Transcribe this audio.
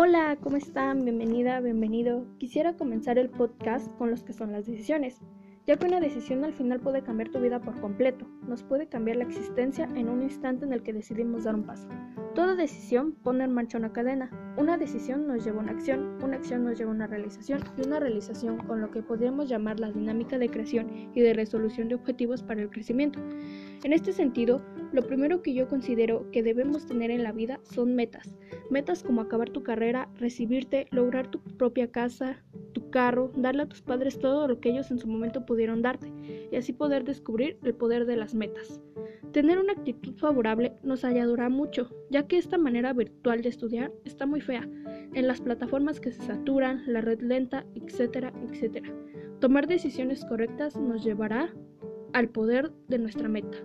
Hola, ¿cómo están? Bienvenida, bienvenido. Quisiera comenzar el podcast con los que son las decisiones, ya que una decisión al final puede cambiar tu vida por completo, nos puede cambiar la existencia en un instante en el que decidimos dar un paso. Toda decisión pone en marcha una cadena. Una decisión nos lleva a una acción, una acción nos lleva a una realización y una realización con lo que podríamos llamar la dinámica de creación y de resolución de objetivos para el crecimiento. En este sentido, lo primero que yo considero que debemos tener en la vida son metas. Metas como acabar tu carrera, recibirte, lograr tu propia casa, tu carro, darle a tus padres todo lo que ellos en su momento pudieron darte y así poder descubrir el poder de las metas. Tener una actitud favorable nos ayudará mucho, ya que esta manera virtual de estudiar está muy fea, en las plataformas que se saturan, la red lenta, etcétera, etcétera. Tomar decisiones correctas nos llevará al poder de nuestra meta.